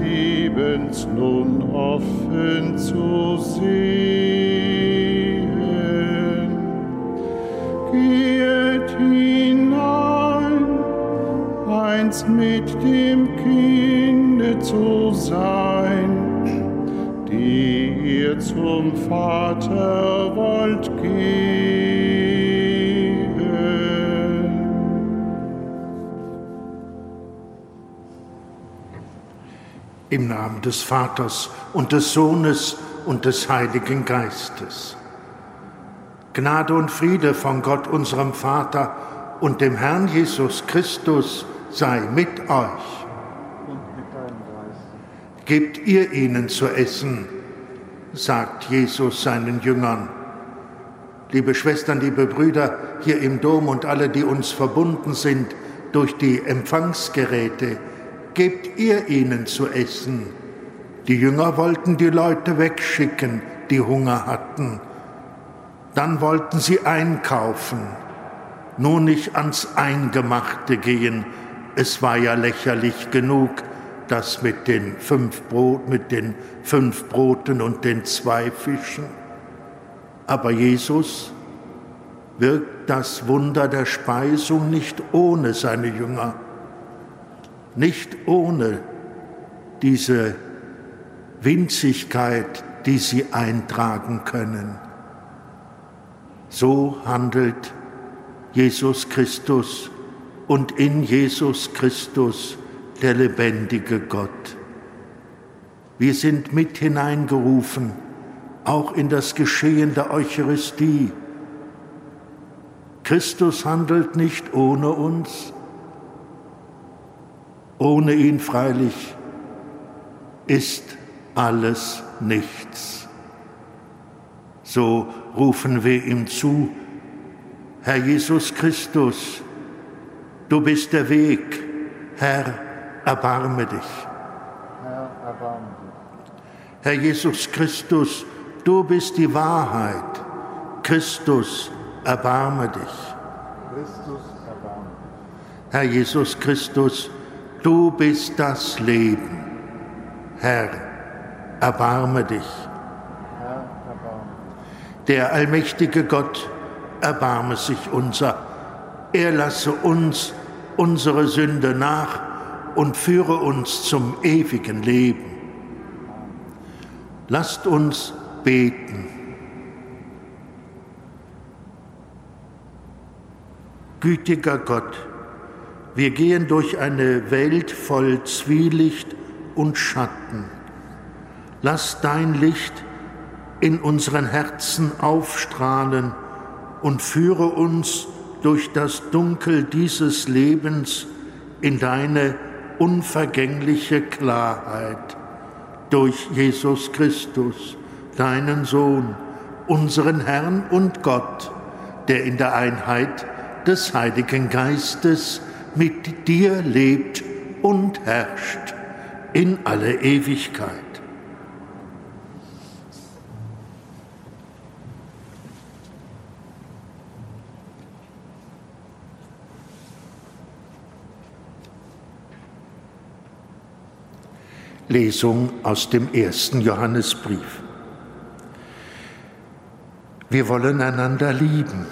Lebens nun offen zu sehen. Geht hinein, eins mit dem Kinde zu sein, die ihr zum Vater wollt gehen. Im Namen des Vaters und des Sohnes und des Heiligen Geistes. Gnade und Friede von Gott, unserem Vater und dem Herrn Jesus Christus sei mit euch. Gebt ihr ihnen zu essen, sagt Jesus seinen Jüngern. Liebe Schwestern, liebe Brüder hier im Dom und alle, die uns verbunden sind durch die Empfangsgeräte, gebt ihr ihnen zu essen. Die Jünger wollten die Leute wegschicken, die Hunger hatten. Dann wollten sie einkaufen, nur nicht ans Eingemachte gehen. Es war ja lächerlich genug, das mit den fünf Brot, mit den fünf Broten und den zwei Fischen. Aber Jesus wirkt das Wunder der Speisung nicht ohne seine Jünger, nicht ohne diese Winzigkeit, die sie eintragen können. So handelt Jesus Christus und in Jesus Christus der lebendige Gott. Wir sind mit hineingerufen, auch in das Geschehen der Eucharistie. Christus handelt nicht ohne uns, ohne ihn freilich ist alles nichts. So rufen wir ihm zu, Herr Jesus Christus, du bist der Weg, Herr, erbarme dich. Herr, erbarme dich. Herr Jesus Christus, du bist die Wahrheit, Christus, erbarme dich. Christus, erbarme dich. Herr Jesus Christus, du bist das Leben. Herr, erbarme dich. Der allmächtige Gott, erbarme sich unser. Er lasse uns unsere Sünde nach und führe uns zum ewigen Leben. Lasst uns beten. Gütiger Gott, wir gehen durch eine Welt voll Zwielicht und Schatten. Lass dein Licht in unseren Herzen aufstrahlen und führe uns durch das Dunkel dieses Lebens in deine unvergängliche Klarheit. Durch Jesus Christus, deinen Sohn, unseren Herrn und Gott, der in der Einheit des Heiligen Geistes mit dir lebt und herrscht in alle Ewigkeit. Lesung aus dem ersten Johannesbrief. Wir wollen einander lieben,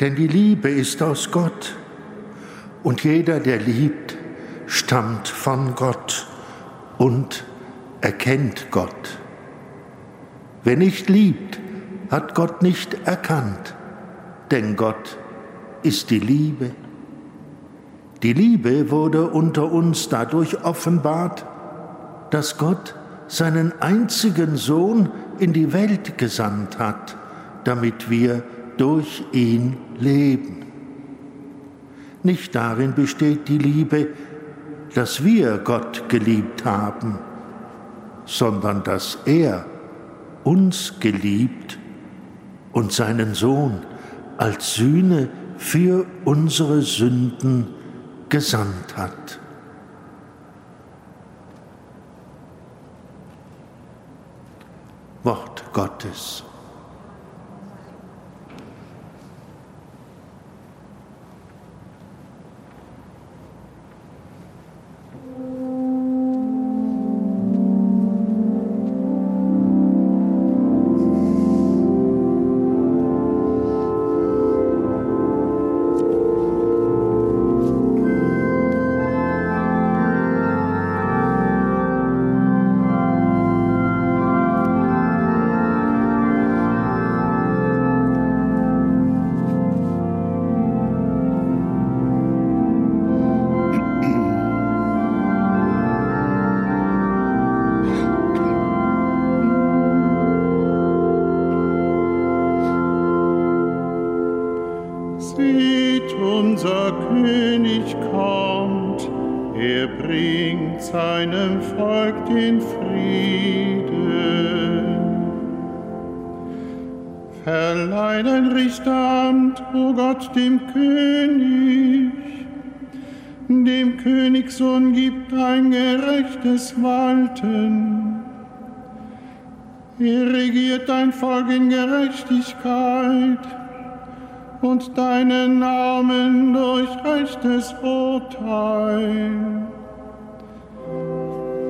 denn die Liebe ist aus Gott und jeder, der liebt, stammt von Gott und erkennt Gott. Wer nicht liebt, hat Gott nicht erkannt, denn Gott ist die Liebe. Die Liebe wurde unter uns dadurch offenbart, dass Gott seinen einzigen Sohn in die Welt gesandt hat, damit wir durch ihn leben. Nicht darin besteht die Liebe, dass wir Gott geliebt haben, sondern dass er uns geliebt und seinen Sohn als Sühne für unsere Sünden gesandt hat. Wort Gottes. Dem König. Dem Königssohn gibt ein gerechtes Walten. Er regiert dein Volk in Gerechtigkeit und deinen Namen durch rechtes Urteil.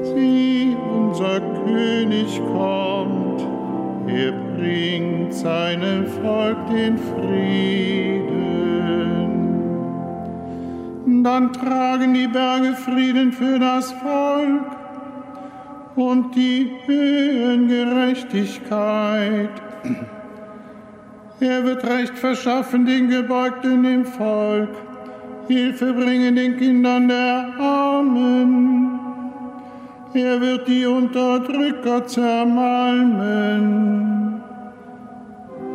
Sieh, unser König kommt, er bringt seinem Volk den Frieden dann tragen die Berge Frieden für das Volk und die Höhen Gerechtigkeit. Er wird Recht verschaffen den Gebeugten im Volk, Hilfe bringen den Kindern der Armen. Er wird die Unterdrücker zermalmen.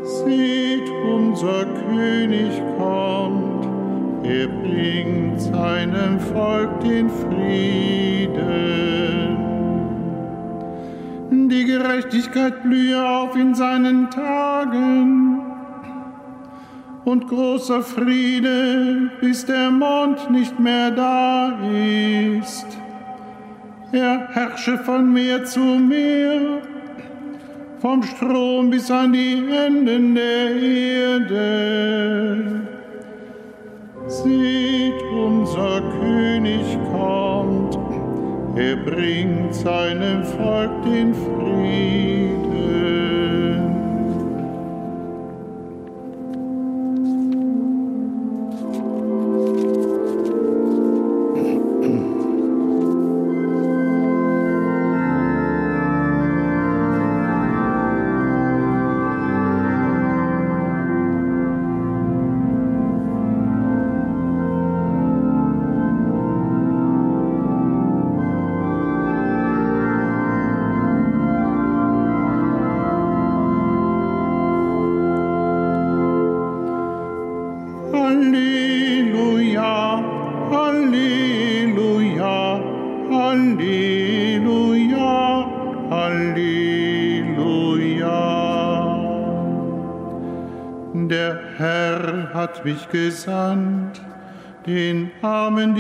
Seht, unser König kommt er bringt seinem Volk den Frieden. Die Gerechtigkeit blühe auf in seinen Tagen und großer Friede, bis der Mond nicht mehr da ist. Er herrsche von Meer zu Meer, vom Strom bis an die Enden der Erde. Seht, unser König kommt, er bringt seinem Volk den Frieden.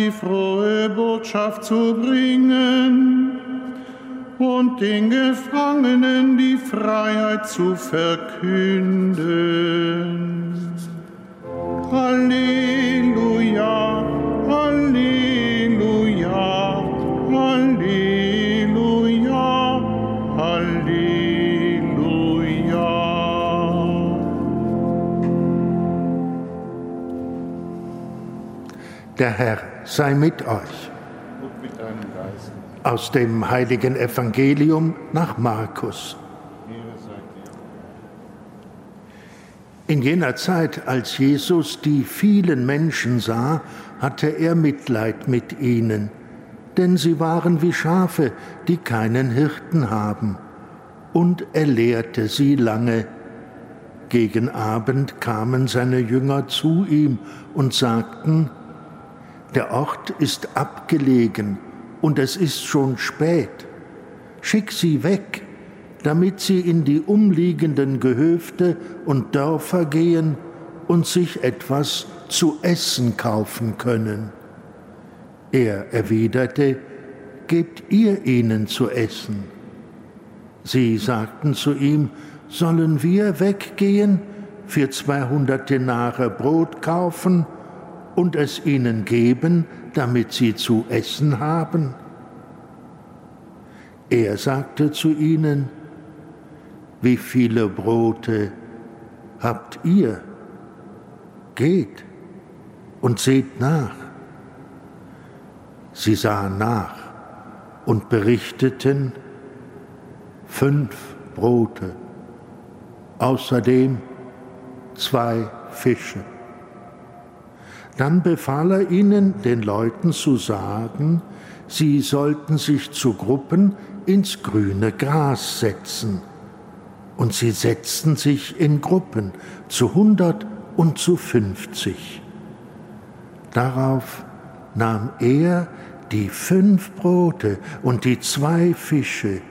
Die frohe Botschaft zu bringen und den Gefangenen die Freiheit zu verkünden. Halleluja, Halleluja, Halleluja, Halleluja. Der Herr sei mit euch. Und mit deinem Geist. Aus dem heiligen Evangelium nach Markus. In jener Zeit, als Jesus die vielen Menschen sah, hatte er Mitleid mit ihnen, denn sie waren wie Schafe, die keinen Hirten haben, und er lehrte sie lange. Gegen Abend kamen seine Jünger zu ihm und sagten, der Ort ist abgelegen und es ist schon spät. Schick sie weg, damit sie in die umliegenden Gehöfte und Dörfer gehen und sich etwas zu essen kaufen können. Er erwiderte, Gebt ihr ihnen zu essen. Sie sagten zu ihm, Sollen wir weggehen, für zweihundert Denare Brot kaufen und es ihnen geben, damit sie zu essen haben? Er sagte zu ihnen, wie viele Brote habt ihr? Geht und seht nach. Sie sahen nach und berichteten fünf Brote, außerdem zwei Fische. Dann befahl er ihnen, den Leuten zu sagen, sie sollten sich zu Gruppen ins grüne Gras setzen und sie setzten sich in Gruppen zu hundert und zu fünfzig. Darauf nahm er die fünf Brote und die zwei Fische,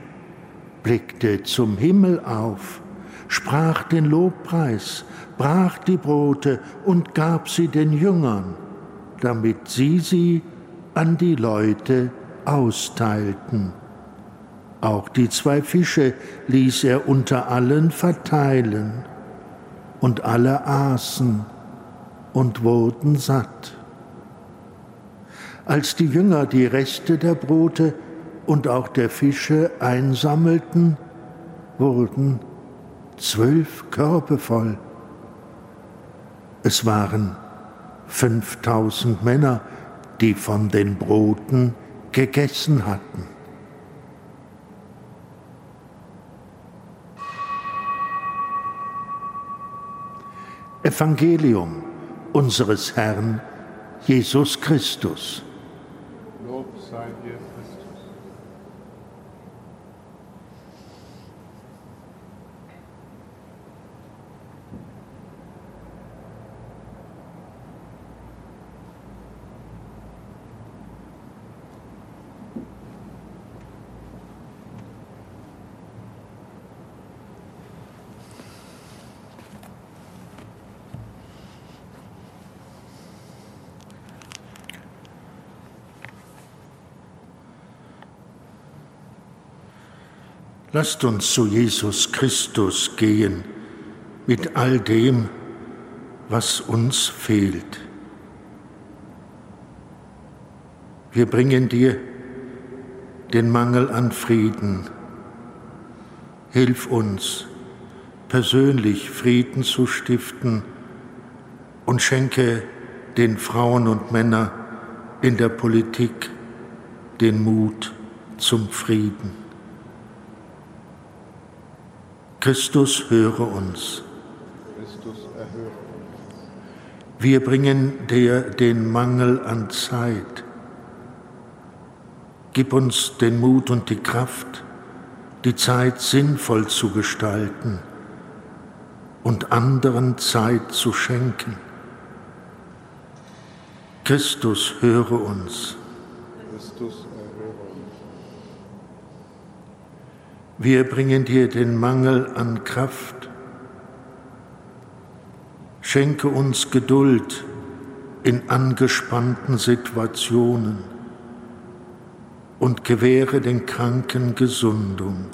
blickte zum Himmel auf, sprach den Lobpreis, brach die Brote und gab sie den Jüngern, damit sie sie an die Leute austeilten. Auch die zwei Fische ließ er unter allen verteilen, und alle aßen und wurden satt. Als die Jünger die Reste der Brote und auch der Fische einsammelten, wurden zwölf Körbe voll. Es waren fünftausend Männer, die von den Broten gegessen hatten. Evangelium unseres Herrn Jesus Christus. Lob sei dir, Christus. Lasst uns zu Jesus Christus gehen mit all dem, was uns fehlt. Wir bringen dir den Mangel an Frieden. Hilf uns, persönlich Frieden zu stiften und schenke den Frauen und Männern in der Politik den Mut zum Frieden. Christus, höre uns. Christus, erhöre uns. Wir bringen dir den Mangel an Zeit. Gib uns den Mut und die Kraft, die Zeit sinnvoll zu gestalten und anderen Zeit zu schenken. Christus, höre uns. Christus, erhöre uns. Wir bringen dir den Mangel an Kraft. Schenke uns Geduld in angespannten Situationen und gewähre den Kranken Gesundung.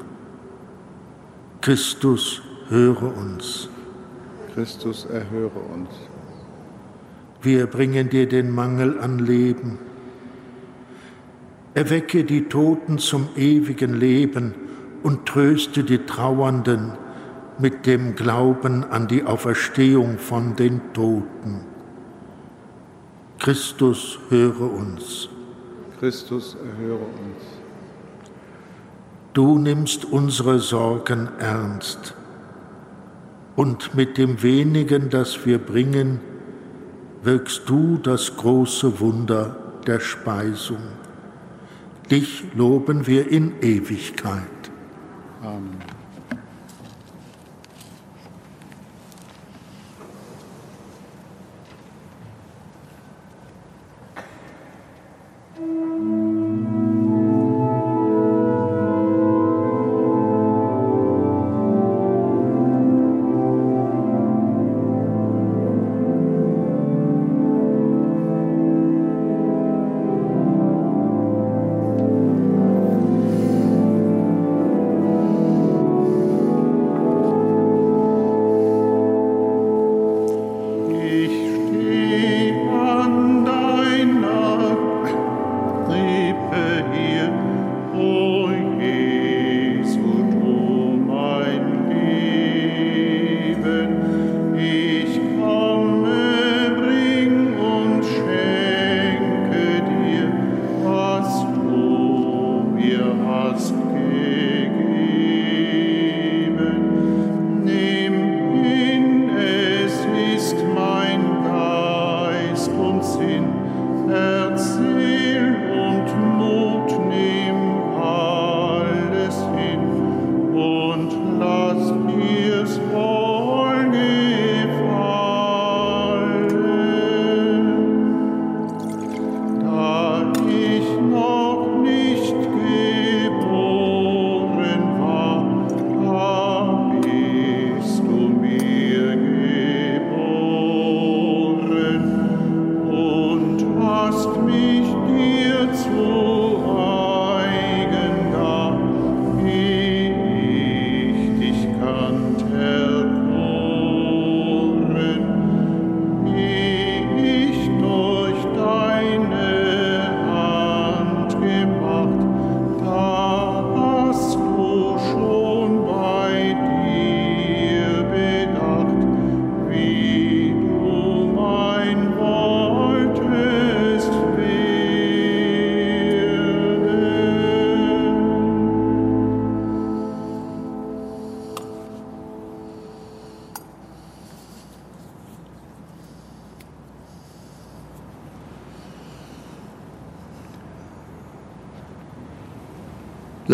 Christus, höre uns. Christus, erhöre uns. Wir bringen dir den Mangel an Leben. Erwecke die Toten zum ewigen Leben und tröste die Trauernden mit dem Glauben an die Auferstehung von den Toten. Christus, höre uns. Christus, erhöre uns. Du nimmst unsere Sorgen ernst. und mit dem wenigen, das wir bringen, wirkst du das große Wunder der Speisung. Dich loben wir in Ewigkeit. Amen.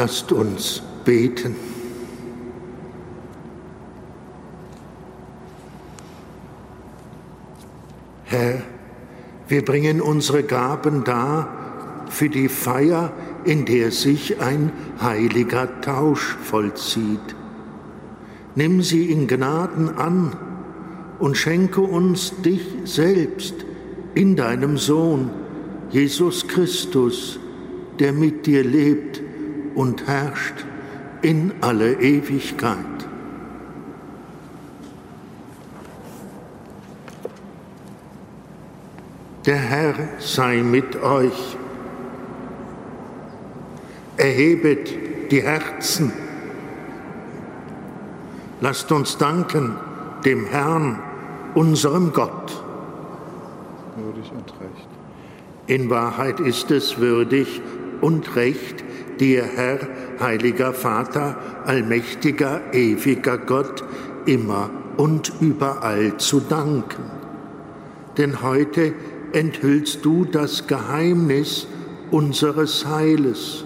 Lasst uns beten. Herr, wir bringen unsere Gaben dar für die Feier, in der sich ein heiliger Tausch vollzieht. Nimm sie in Gnaden an und schenke uns dich selbst in deinem Sohn, Jesus Christus, der mit dir lebt und herrscht in alle Ewigkeit. Der Herr sei mit euch. Erhebet die Herzen. Lasst uns danken dem Herrn, unserem Gott. Würdig und recht. In Wahrheit ist es würdig und recht, dir, Herr, heiliger Vater, allmächtiger, ewiger Gott, immer und überall zu danken. Denn heute enthüllst du das Geheimnis unseres Heiles.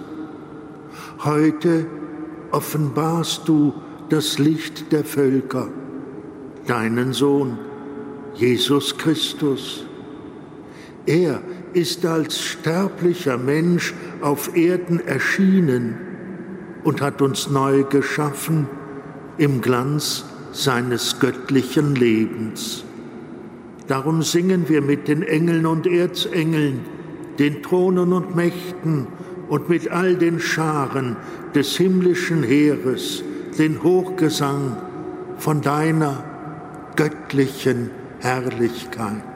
Heute offenbarst du das Licht der Völker, deinen Sohn, Jesus Christus. Er ist als sterblicher Mensch auf Erden erschienen und hat uns neu geschaffen im Glanz seines göttlichen Lebens. Darum singen wir mit den Engeln und Erzengeln, den Thronen und Mächten und mit all den Scharen des himmlischen Heeres den Hochgesang von deiner göttlichen Herrlichkeit.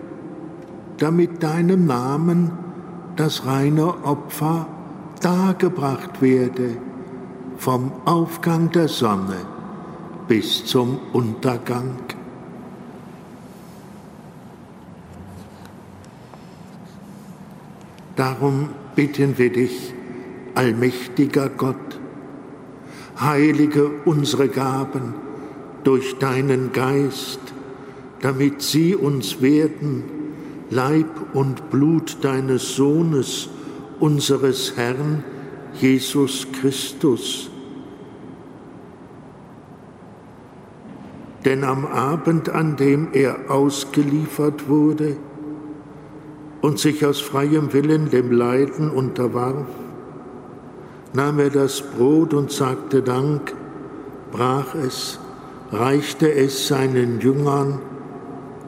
damit deinem Namen das reine Opfer dargebracht werde, vom Aufgang der Sonne bis zum Untergang. Darum bitten wir dich, allmächtiger Gott, heilige unsere Gaben durch deinen Geist, damit sie uns werden, Leib und Blut deines Sohnes, unseres Herrn Jesus Christus. Denn am Abend, an dem er ausgeliefert wurde und sich aus freiem Willen dem Leiden unterwarf, nahm er das Brot und sagte Dank, brach es, reichte es seinen Jüngern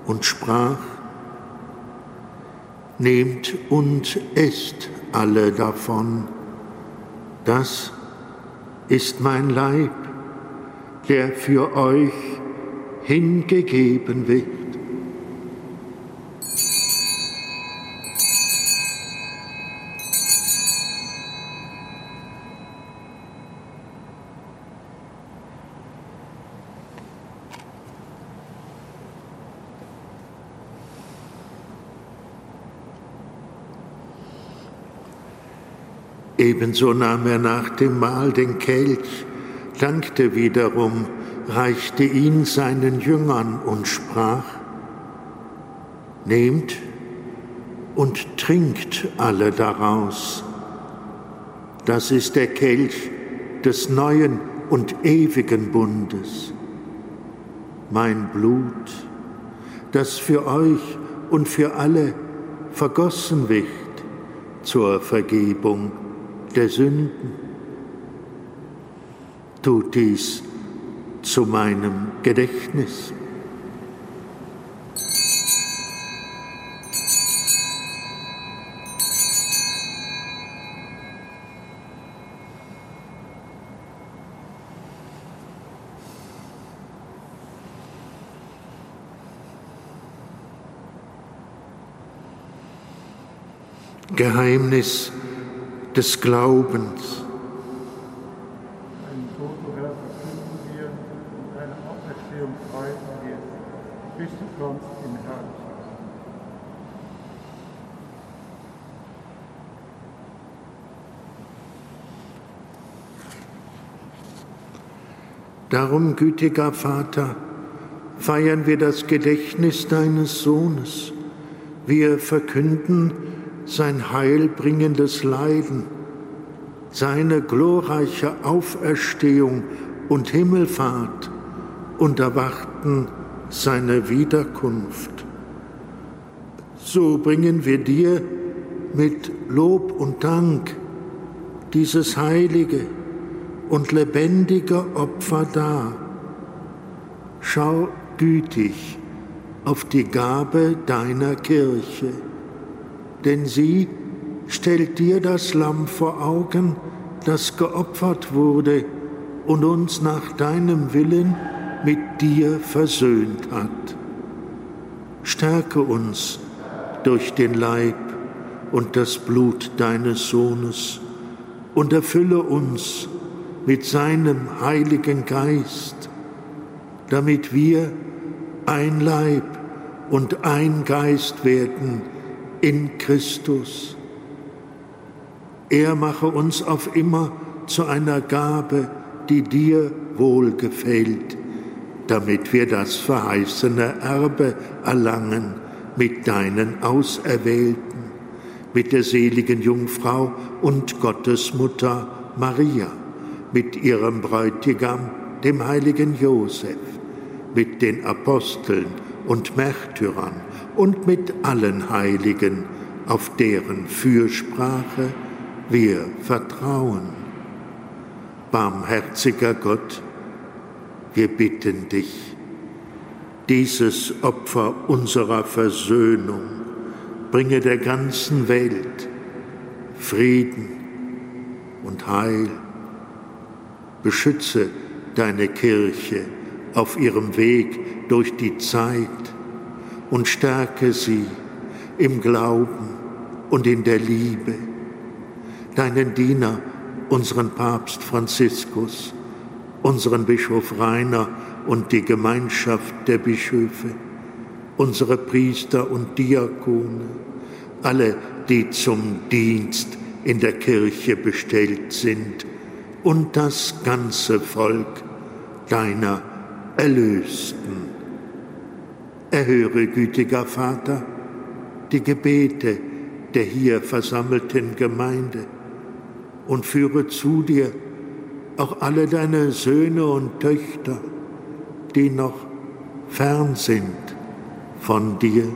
und sprach, Nehmt und esst alle davon. Das ist mein Leib, der für euch hingegeben wird. Ebenso nahm er nach dem Mahl den Kelch, dankte wiederum, reichte ihn seinen Jüngern und sprach, Nehmt und trinkt alle daraus. Das ist der Kelch des neuen und ewigen Bundes. Mein Blut, das für euch und für alle vergossen wird zur Vergebung der Sünden. Tut dies zu meinem Gedächtnis. Geheimnis des Glaubens. Darum, gütiger Vater, feiern wir das Gedächtnis deines Sohnes. Wir verkünden sein heilbringendes Leiden, seine glorreiche Auferstehung und Himmelfahrt und erwarten seine Wiederkunft. So bringen wir dir mit Lob und Dank dieses heilige und lebendige Opfer dar. Schau gütig auf die Gabe deiner Kirche, denn sie stellt dir das Lamm vor Augen, das geopfert wurde und uns nach deinem Willen mit dir versöhnt hat. Stärke uns durch den Leib und das Blut deines Sohnes und erfülle uns mit seinem Heiligen Geist, damit wir ein Leib und ein Geist werden in Christus. Er mache uns auf immer zu einer Gabe, die dir wohlgefällt, damit wir das verheißene Erbe erlangen mit deinen Auserwählten, mit der seligen Jungfrau und Gottesmutter Maria, mit ihrem Bräutigam, dem heiligen Josef, mit den Aposteln und Märtyrern und mit allen Heiligen, auf deren Fürsprache wir vertrauen. Barmherziger Gott, wir bitten dich, dieses Opfer unserer Versöhnung bringe der ganzen Welt Frieden und Heil. Beschütze deine Kirche auf ihrem Weg durch die Zeit und stärke sie im Glauben und in der Liebe. Deinen Diener, unseren Papst Franziskus, unseren Bischof Rainer und die Gemeinschaft der Bischöfe, unsere Priester und Diakone, alle, die zum Dienst in der Kirche bestellt sind, und das ganze Volk deiner Erlösten. Erhöre, gütiger Vater, die Gebete der hier versammelten Gemeinde und führe zu dir auch alle deine Söhne und Töchter, die noch fern sind von dir.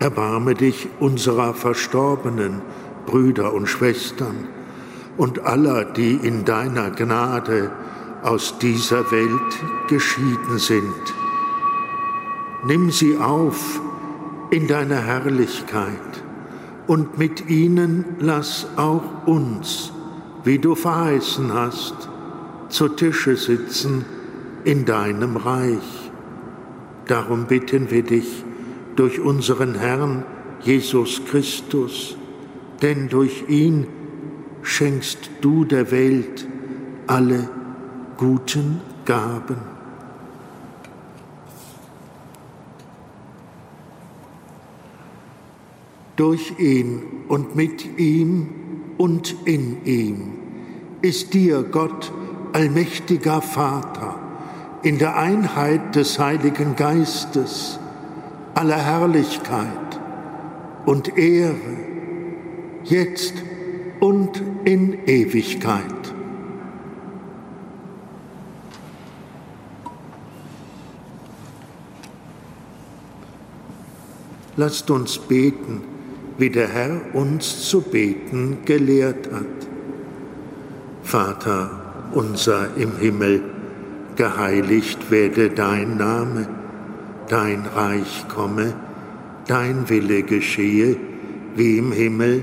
Erbarme dich unserer verstorbenen Brüder und Schwestern und aller, die in deiner Gnade aus dieser Welt geschieden sind. Nimm sie auf in deiner Herrlichkeit und mit ihnen lass auch uns, wie du verheißen hast, zu Tische sitzen in deinem Reich. Darum bitten wir dich durch unseren Herrn Jesus Christus, denn durch ihn schenkst du der Welt alle guten Gaben. Durch ihn und mit ihm und in ihm ist dir, Gott, allmächtiger Vater, in der Einheit des Heiligen Geistes, aller Herrlichkeit und Ehre, jetzt und in Ewigkeit. Lasst uns beten, wie der Herr uns zu beten gelehrt hat. Vater unser im Himmel, geheiligt werde dein Name, dein Reich komme, dein Wille geschehe, wie im Himmel,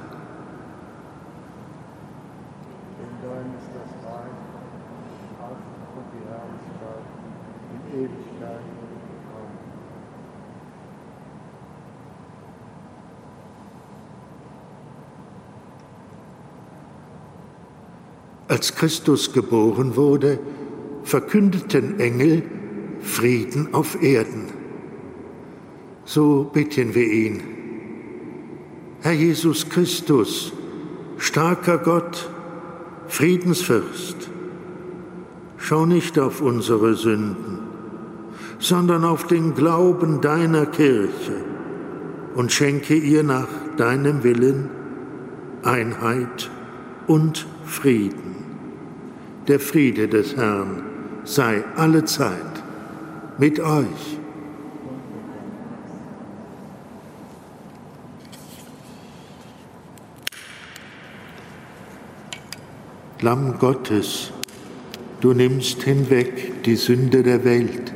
Als Christus geboren wurde, verkündeten Engel Frieden auf Erden. So bitten wir ihn. Herr Jesus Christus, starker Gott, Friedensfürst, schau nicht auf unsere Sünden, sondern auf den Glauben deiner Kirche und schenke ihr nach deinem Willen Einheit und Frieden. Der Friede des Herrn sei alle Zeit mit euch. Lamm Gottes, du nimmst hinweg die Sünde der Welt,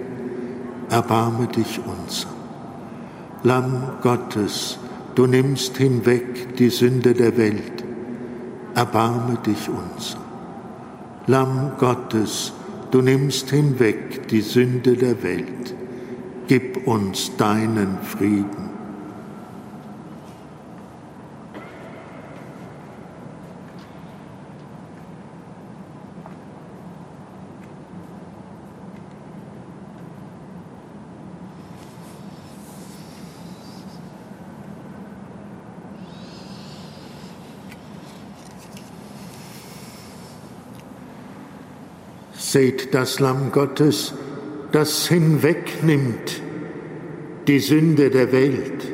erbarme dich unser. Lamm Gottes, du nimmst hinweg die Sünde der Welt, erbarme dich unser. Lamm Gottes, du nimmst hinweg die Sünde der Welt, gib uns deinen Frieden. Seht das Lamm Gottes, das hinwegnimmt die Sünde der Welt.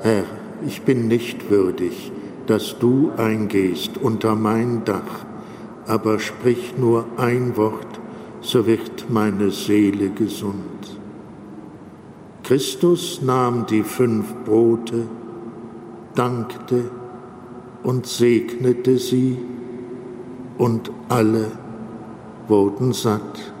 Herr, ich bin nicht würdig, dass du eingehst unter mein Dach, aber sprich nur ein Wort, so wird meine Seele gesund. Christus nahm die fünf Brote, dankte und segnete sie, und alle wurden satt.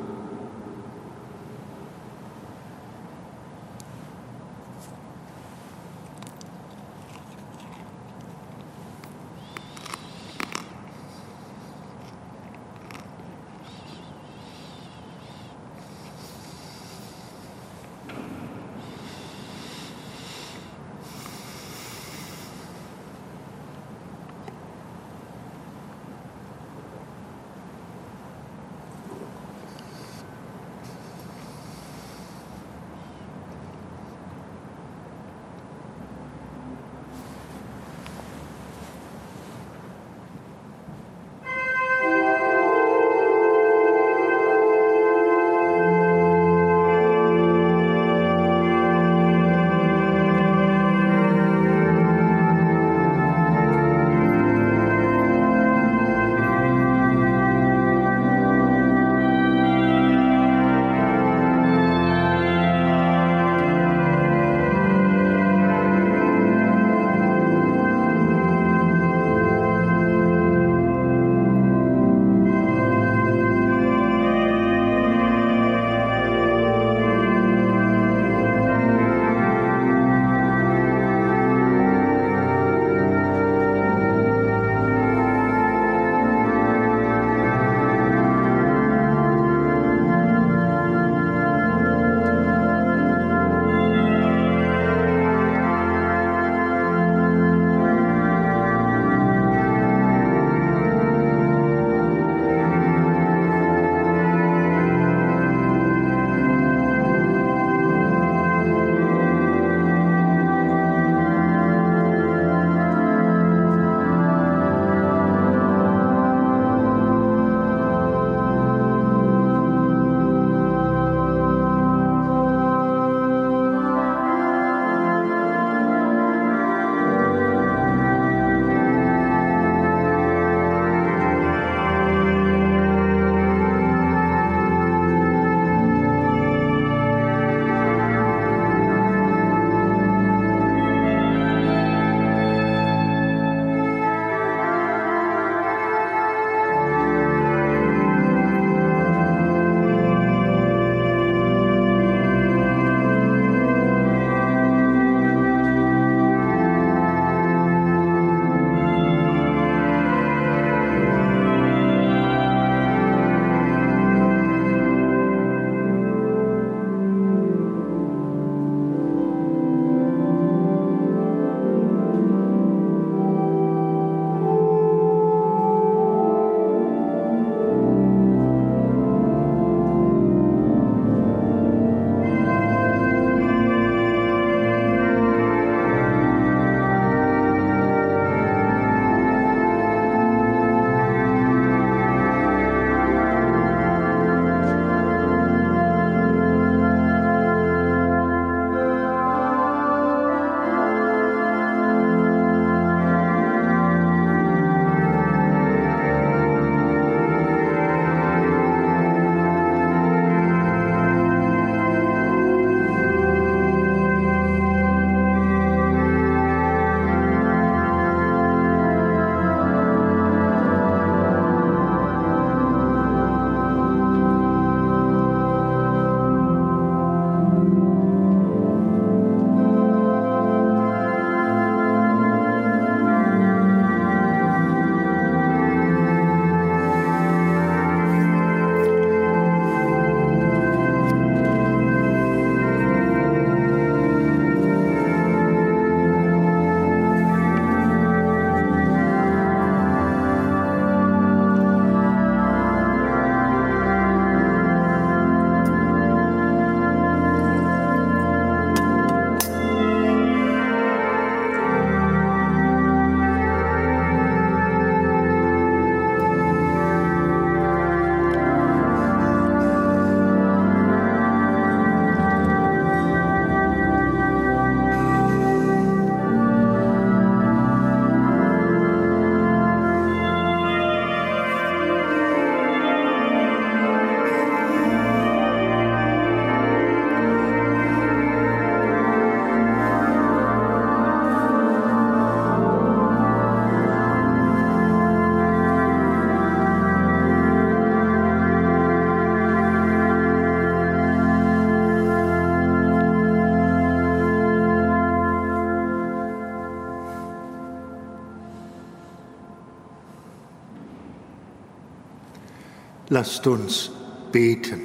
Lasst uns beten.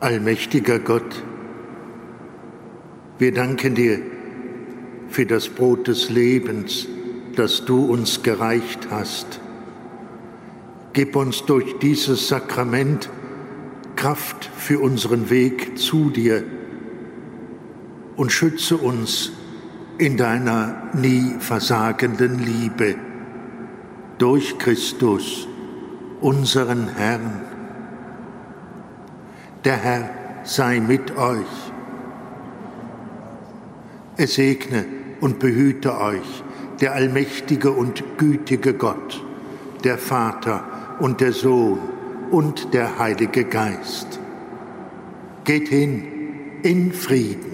Allmächtiger Gott, wir danken dir für das Brot des Lebens, das du uns gereicht hast. Gib uns durch dieses Sakrament Kraft für unseren Weg zu dir und schütze uns in deiner nie versagenden Liebe durch Christus, unseren Herrn. Der Herr sei mit euch. Es segne und behüte euch der allmächtige und gütige Gott, der Vater und der Sohn und der Heilige Geist. Geht hin in Frieden.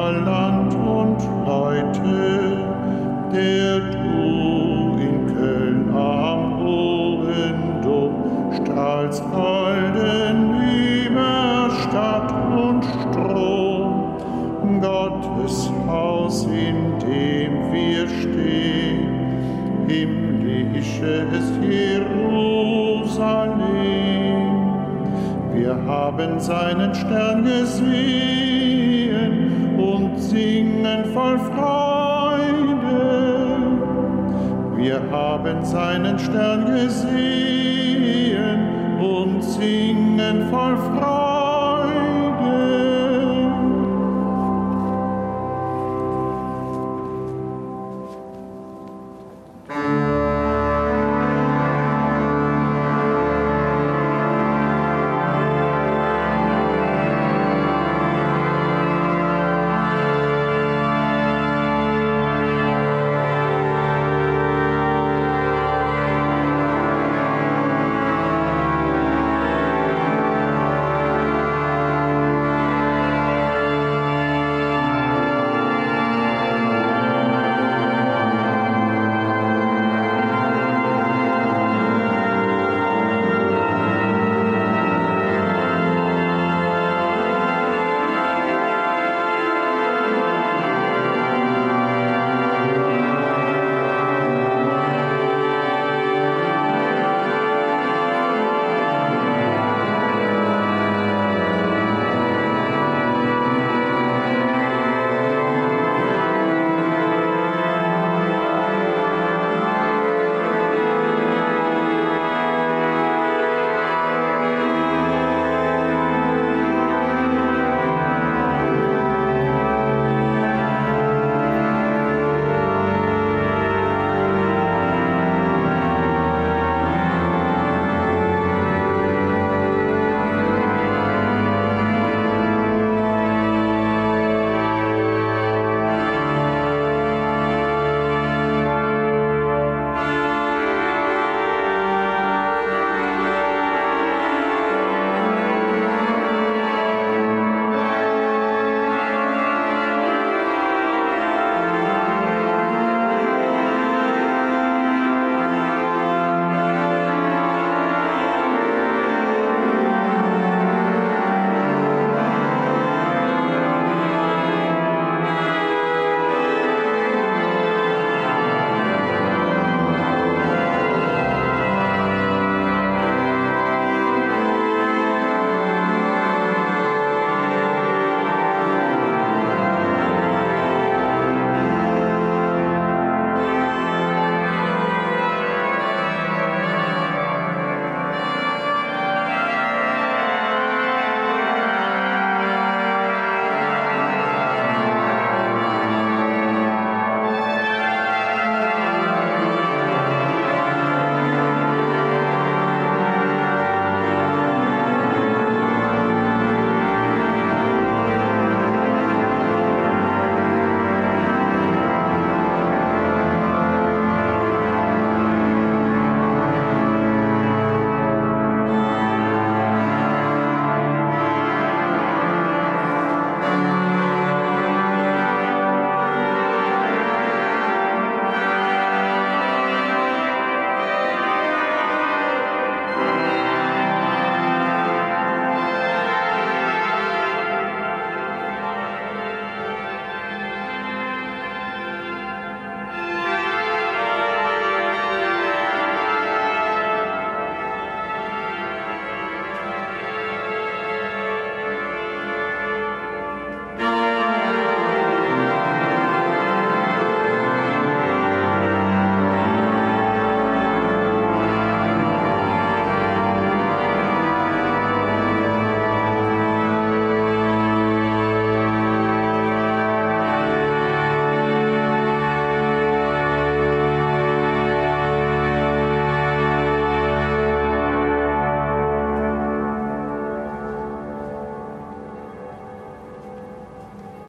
Jerusalem. Wir haben seinen Stern gesehen und singen voll Freude. Wir haben seinen Stern gesehen und singen voll Freude.